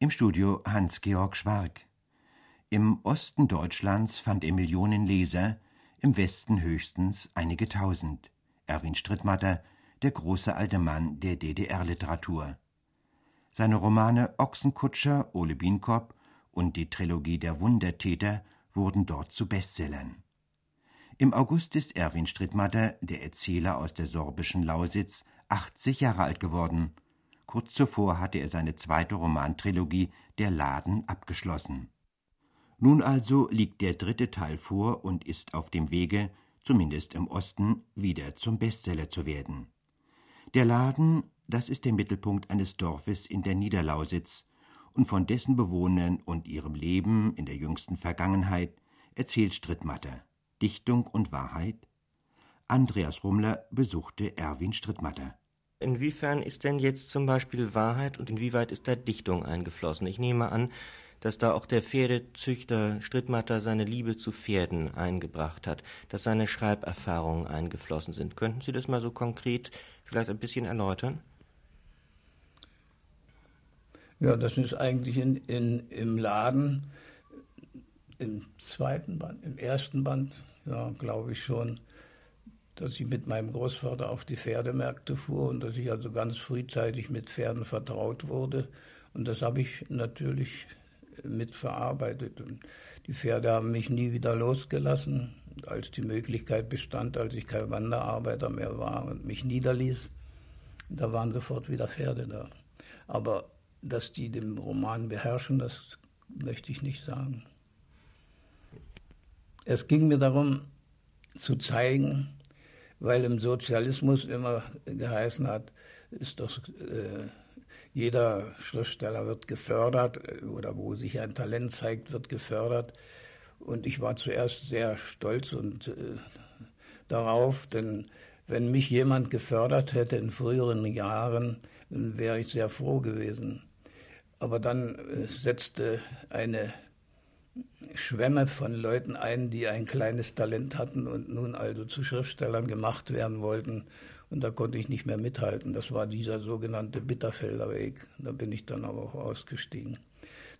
Im Studio Hans-Georg Schwark. Im Osten Deutschlands fand er Millionen Leser, im Westen höchstens einige tausend. Erwin Strittmatter, der große alte Mann der DDR-Literatur. Seine Romane Ochsenkutscher, Ole Bienkop und die Trilogie Der Wundertäter wurden dort zu Bestsellern. Im August ist Erwin Strittmatter, der Erzähler aus der sorbischen Lausitz, 80 Jahre alt geworden. Kurz zuvor hatte er seine zweite Romantrilogie Der Laden abgeschlossen. Nun also liegt der dritte Teil vor und ist auf dem Wege, zumindest im Osten, wieder zum Bestseller zu werden. Der Laden, das ist der Mittelpunkt eines Dorfes in der Niederlausitz, und von dessen Bewohnern und ihrem Leben in der jüngsten Vergangenheit erzählt Strittmatter. Dichtung und Wahrheit? Andreas Rummler besuchte Erwin Strittmatter. Inwiefern ist denn jetzt zum Beispiel Wahrheit und inwieweit ist da Dichtung eingeflossen? Ich nehme an, dass da auch der Pferdezüchter Strittmatter seine Liebe zu Pferden eingebracht hat, dass seine Schreiberfahrungen eingeflossen sind. Könnten Sie das mal so konkret vielleicht ein bisschen erläutern? Ja, das ist eigentlich in, in, im Laden, im zweiten Band, im ersten Band, ja, glaube ich schon, dass ich mit meinem Großvater auf die Pferdemärkte fuhr und dass ich also ganz frühzeitig mit Pferden vertraut wurde. Und das habe ich natürlich mitverarbeitet. Und die Pferde haben mich nie wieder losgelassen, als die Möglichkeit bestand, als ich kein Wanderarbeiter mehr war und mich niederließ. Da waren sofort wieder Pferde da. Aber dass die den Roman beherrschen, das möchte ich nicht sagen. Es ging mir darum zu zeigen, weil im Sozialismus immer geheißen hat, ist doch äh, jeder Schriftsteller wird gefördert oder wo sich ein Talent zeigt, wird gefördert. Und ich war zuerst sehr stolz und äh, darauf, denn wenn mich jemand gefördert hätte in früheren Jahren, dann wäre ich sehr froh gewesen. Aber dann äh, setzte eine Schwemme von Leuten ein, die ein kleines Talent hatten und nun also zu Schriftstellern gemacht werden wollten. Und da konnte ich nicht mehr mithalten. Das war dieser sogenannte Bitterfelder Weg. Da bin ich dann aber auch ausgestiegen.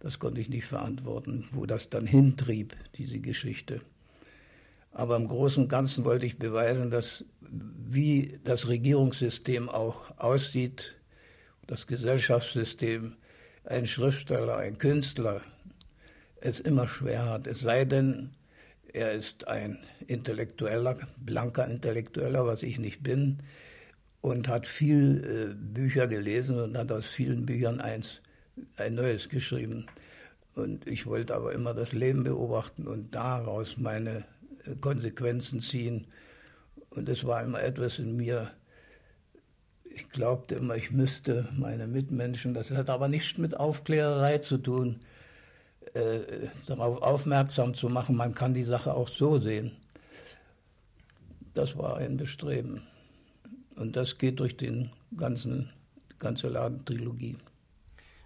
Das konnte ich nicht verantworten, wo das dann hintrieb, diese Geschichte. Aber im Großen und Ganzen wollte ich beweisen, dass wie das Regierungssystem auch aussieht, das Gesellschaftssystem, ein Schriftsteller, ein Künstler es immer schwer hat. Es sei denn, er ist ein Intellektueller, blanker Intellektueller, was ich nicht bin, und hat viel äh, Bücher gelesen und hat aus vielen Büchern eins, ein neues geschrieben. Und ich wollte aber immer das Leben beobachten und daraus meine äh, Konsequenzen ziehen. Und es war immer etwas in mir, ich glaubte immer, ich müsste meine Mitmenschen, das hat aber nichts mit Aufklärerei zu tun, äh, darauf aufmerksam zu machen, man kann die Sache auch so sehen. Das war ein Bestreben. Und das geht durch den ganzen, die ganze Ladentrilogie.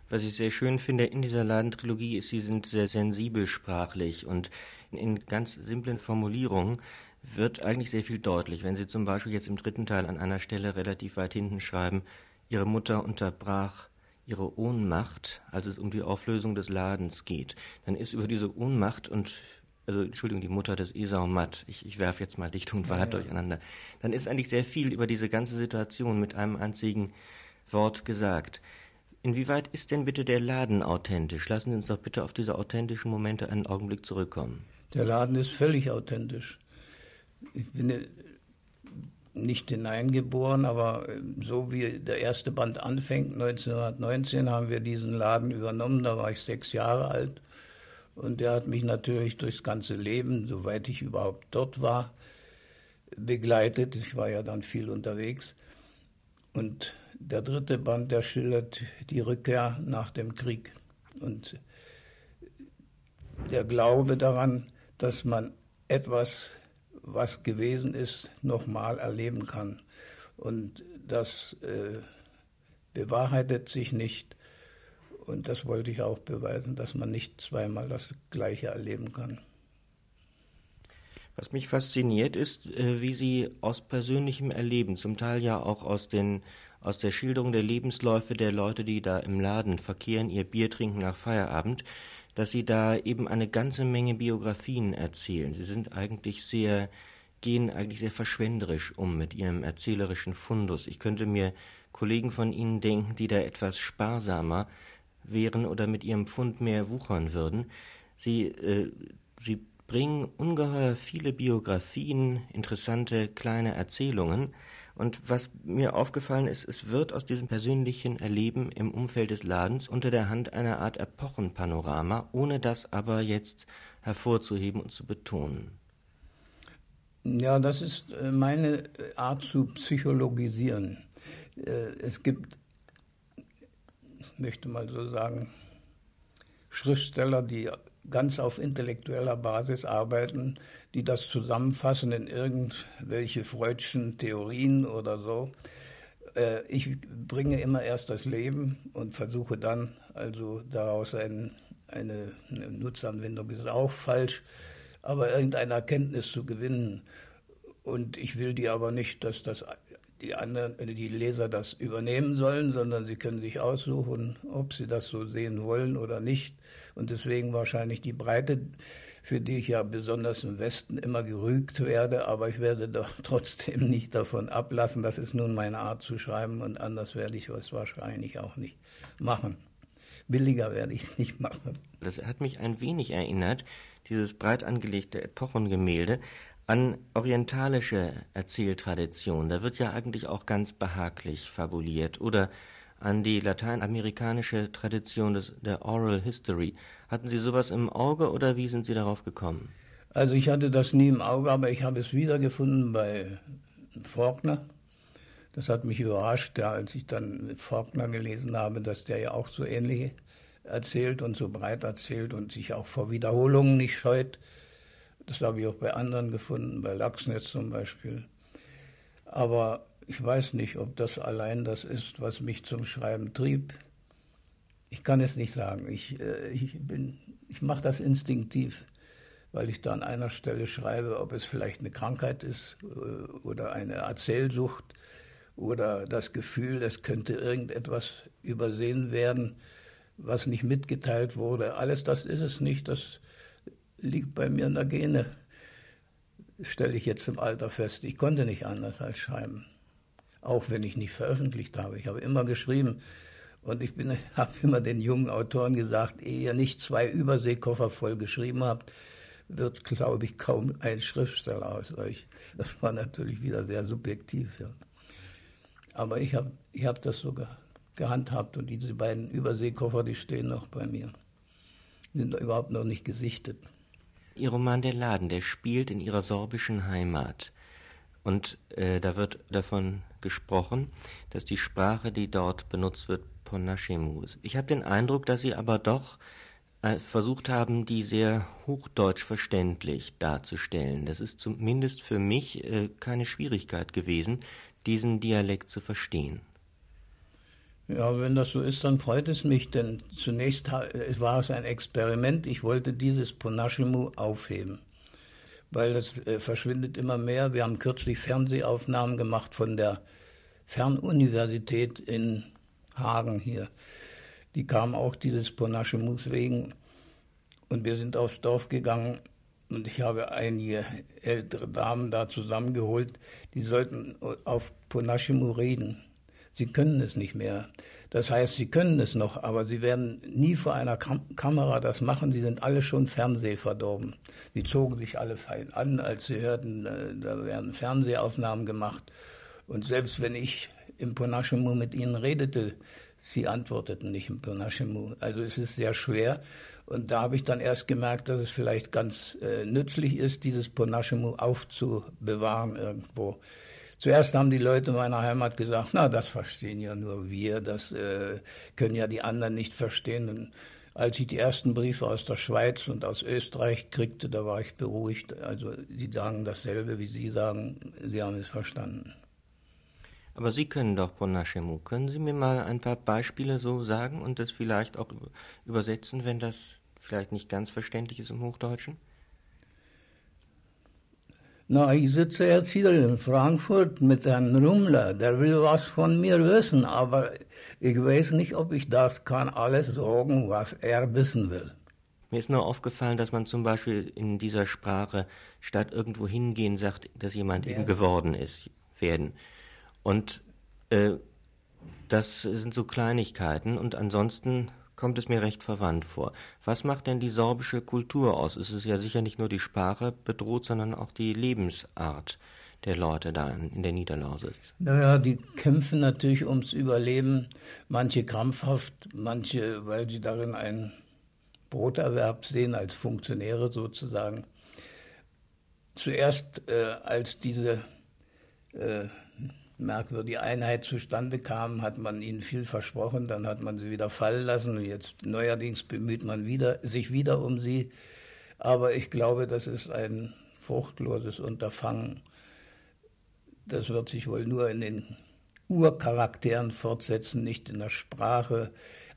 Was ich sehr schön finde in dieser Ladentrilogie ist, sie sind sehr sensibel sprachlich und in ganz simplen Formulierungen wird eigentlich sehr viel deutlich. Wenn Sie zum Beispiel jetzt im dritten Teil an einer Stelle relativ weit hinten schreiben, Ihre Mutter unterbrach ihre Ohnmacht, als es um die Auflösung des Ladens geht, dann ist über diese Ohnmacht und also Entschuldigung, die Mutter des Esau Matt, ich, ich werfe jetzt mal Dicht und Wahrheit ja, ja. durcheinander, dann ist eigentlich sehr viel über diese ganze Situation mit einem einzigen Wort gesagt. Inwieweit ist denn bitte der Laden authentisch? Lassen Sie uns doch bitte auf diese authentischen Momente einen Augenblick zurückkommen. Der Laden ist völlig authentisch. Ich bin nicht hineingeboren, aber äh, so wie der erste Band anfängt, 1919 haben wir diesen Laden übernommen, da war ich sechs Jahre alt. Und der hat mich natürlich durchs ganze Leben, soweit ich überhaupt dort war, begleitet. Ich war ja dann viel unterwegs. Und der dritte Band, der schildert die Rückkehr nach dem Krieg. Und der Glaube daran, dass man etwas was gewesen ist, nochmal erleben kann. Und das äh, bewahrheitet sich nicht. Und das wollte ich auch beweisen, dass man nicht zweimal das Gleiche erleben kann. Was mich fasziniert ist, äh, wie Sie aus persönlichem Erleben, zum Teil ja auch aus den aus der Schilderung der Lebensläufe der Leute, die da im Laden verkehren, ihr Bier trinken nach Feierabend, dass Sie da eben eine ganze Menge Biografien erzählen. Sie sind eigentlich sehr, gehen eigentlich sehr verschwenderisch um mit Ihrem erzählerischen Fundus. Ich könnte mir Kollegen von Ihnen denken, die da etwas sparsamer wären oder mit ihrem Fund mehr wuchern würden. Sie, äh, sie bringen ungeheuer viele Biografien, interessante kleine Erzählungen. Und was mir aufgefallen ist, es wird aus diesem persönlichen Erleben im Umfeld des Ladens unter der Hand eine Art Epochenpanorama, ohne das aber jetzt hervorzuheben und zu betonen. Ja, das ist äh, meine Art zu psychologisieren. Äh, es gibt, ich möchte mal so sagen, Schriftsteller, die ganz auf intellektueller Basis arbeiten, die das zusammenfassen in irgendwelche freudschen Theorien oder so. Äh, ich bringe immer erst das Leben und versuche dann also daraus ein, eine, eine Nutzanwendung ist auch falsch, aber irgendeine Erkenntnis zu gewinnen. Und ich will die aber nicht, dass das die anderen, die Leser das übernehmen sollen, sondern sie können sich aussuchen, ob sie das so sehen wollen oder nicht. Und deswegen wahrscheinlich die Breite, für die ich ja besonders im Westen immer gerügt werde, aber ich werde doch trotzdem nicht davon ablassen. Das ist nun meine Art zu schreiben und anders werde ich es wahrscheinlich auch nicht machen. Billiger werde ich es nicht machen. Das hat mich ein wenig erinnert, dieses breit angelegte Epochengemälde, an orientalische Erzähltradition. Da wird ja eigentlich auch ganz behaglich fabuliert. Oder an die lateinamerikanische Tradition des, der Oral History. Hatten Sie sowas im Auge oder wie sind Sie darauf gekommen? Also ich hatte das nie im Auge, aber ich habe es wiedergefunden bei Faulkner. Das hat mich überrascht, ja, als ich dann Faulkner gelesen habe, dass der ja auch so ähnlich erzählt und so breit erzählt und sich auch vor Wiederholungen nicht scheut. Das habe ich auch bei anderen gefunden, bei Lachsnetz zum Beispiel. Aber ich weiß nicht, ob das allein das ist, was mich zum Schreiben trieb. Ich kann es nicht sagen. Ich, äh, ich, ich mache das instinktiv, weil ich da an einer Stelle schreibe, ob es vielleicht eine Krankheit ist äh, oder eine Erzählsucht oder das Gefühl, es könnte irgendetwas übersehen werden, was nicht mitgeteilt wurde. Alles das ist es nicht. Das liegt bei mir in der Gene. Stelle ich jetzt im Alter fest. Ich konnte nicht anders als schreiben. Auch wenn ich nicht veröffentlicht habe. Ich habe immer geschrieben. Und ich habe immer den jungen Autoren gesagt, ehe ihr nicht zwei Überseekoffer voll geschrieben habt, wird, glaube ich, kaum ein Schriftsteller aus euch. Das war natürlich wieder sehr subjektiv. Ja. Aber ich habe ich hab das sogar gehandhabt und diese beiden Überseekoffer, die stehen noch bei mir. Sind überhaupt noch nicht gesichtet. Ihr Roman Der Laden, der spielt in ihrer sorbischen Heimat. Und äh, da wird davon gesprochen, dass die Sprache, die dort benutzt wird, Ponashemu ist. Ich habe den Eindruck, dass Sie aber doch äh, versucht haben, die sehr hochdeutsch verständlich darzustellen. Das ist zumindest für mich äh, keine Schwierigkeit gewesen, diesen Dialekt zu verstehen. Ja, wenn das so ist, dann freut es mich, denn zunächst war es ein Experiment. Ich wollte dieses Ponashimu aufheben, weil das äh, verschwindet immer mehr. Wir haben kürzlich Fernsehaufnahmen gemacht von der Fernuniversität in Hagen hier. Die kam auch dieses Ponashimus wegen. Und wir sind aufs Dorf gegangen und ich habe einige ältere Damen da zusammengeholt, die sollten auf Ponashimu reden. Sie können es nicht mehr. Das heißt, sie können es noch, aber sie werden nie vor einer Kam Kamera das machen. Sie sind alle schon fernsehverdorben. Sie zogen sich alle fein an, als sie hörten, äh, da werden Fernsehaufnahmen gemacht. Und selbst wenn ich im Ponashemu mit ihnen redete, sie antworteten nicht im Ponashemu. Also es ist sehr schwer. Und da habe ich dann erst gemerkt, dass es vielleicht ganz äh, nützlich ist, dieses Ponashemu aufzubewahren irgendwo. Zuerst haben die Leute meiner Heimat gesagt, na, das verstehen ja nur wir, das äh, können ja die anderen nicht verstehen. Und als ich die ersten Briefe aus der Schweiz und aus Österreich kriegte, da war ich beruhigt. Also die sagen dasselbe, wie Sie sagen, Sie haben es verstanden. Aber Sie können doch Bonashemu. Können Sie mir mal ein paar Beispiele so sagen und das vielleicht auch übersetzen, wenn das vielleicht nicht ganz verständlich ist im Hochdeutschen? Na, ich sitze jetzt hier in Frankfurt mit Herrn Rummler. Der will was von mir wissen, aber ich weiß nicht, ob ich das kann alles sagen, was er wissen will. Mir ist nur aufgefallen, dass man zum Beispiel in dieser Sprache statt irgendwo hingehen sagt, dass jemand ja. eben geworden ist, werden. Und äh, das sind so Kleinigkeiten und ansonsten kommt es mir recht verwandt vor. Was macht denn die sorbische Kultur aus? Es ist ja sicher nicht nur die Sprache bedroht, sondern auch die Lebensart der Leute da in der Niederlausitz. Naja, die kämpfen natürlich ums Überleben, manche krampfhaft, manche, weil sie darin einen Broterwerb sehen, als Funktionäre sozusagen. Zuerst, äh, als diese äh, merkwürdige Einheit zustande kam, hat man ihnen viel versprochen, dann hat man sie wieder fallen lassen und jetzt neuerdings bemüht man wieder, sich wieder um sie. Aber ich glaube, das ist ein fruchtloses Unterfangen. Das wird sich wohl nur in den Urcharakteren fortsetzen, nicht in der Sprache.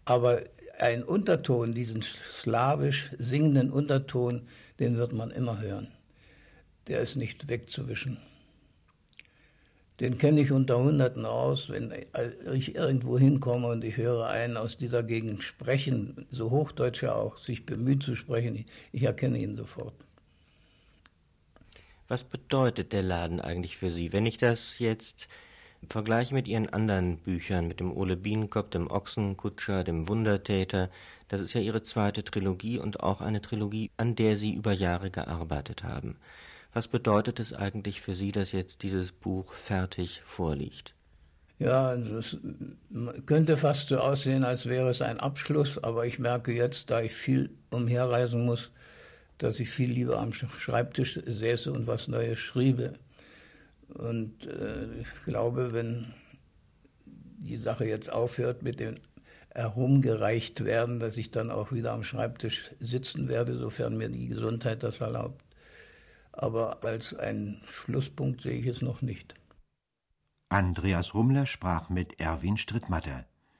Aber ein Unterton, diesen slawisch singenden Unterton, den wird man immer hören. Der ist nicht wegzuwischen. Den kenne ich unter Hunderten aus, wenn ich irgendwo hinkomme und ich höre einen aus dieser Gegend sprechen, so Hochdeutsche auch, sich bemüht zu sprechen, ich erkenne ihn sofort. Was bedeutet der Laden eigentlich für Sie? Wenn ich das jetzt vergleiche mit Ihren anderen Büchern, mit dem Ole Bienenkopf, dem Ochsenkutscher, dem Wundertäter, das ist ja Ihre zweite Trilogie und auch eine Trilogie, an der Sie über Jahre gearbeitet haben. Was bedeutet es eigentlich für Sie, dass jetzt dieses Buch fertig vorliegt? Ja, es könnte fast so aussehen, als wäre es ein Abschluss, aber ich merke jetzt, da ich viel umherreisen muss, dass ich viel lieber am Schreibtisch säße und was Neues schriebe. Und äh, ich glaube, wenn die Sache jetzt aufhört mit dem herumgereicht werden, dass ich dann auch wieder am Schreibtisch sitzen werde, sofern mir die Gesundheit das erlaubt aber als einen Schlusspunkt sehe ich es noch nicht. Andreas Rummler sprach mit Erwin Strittmatter.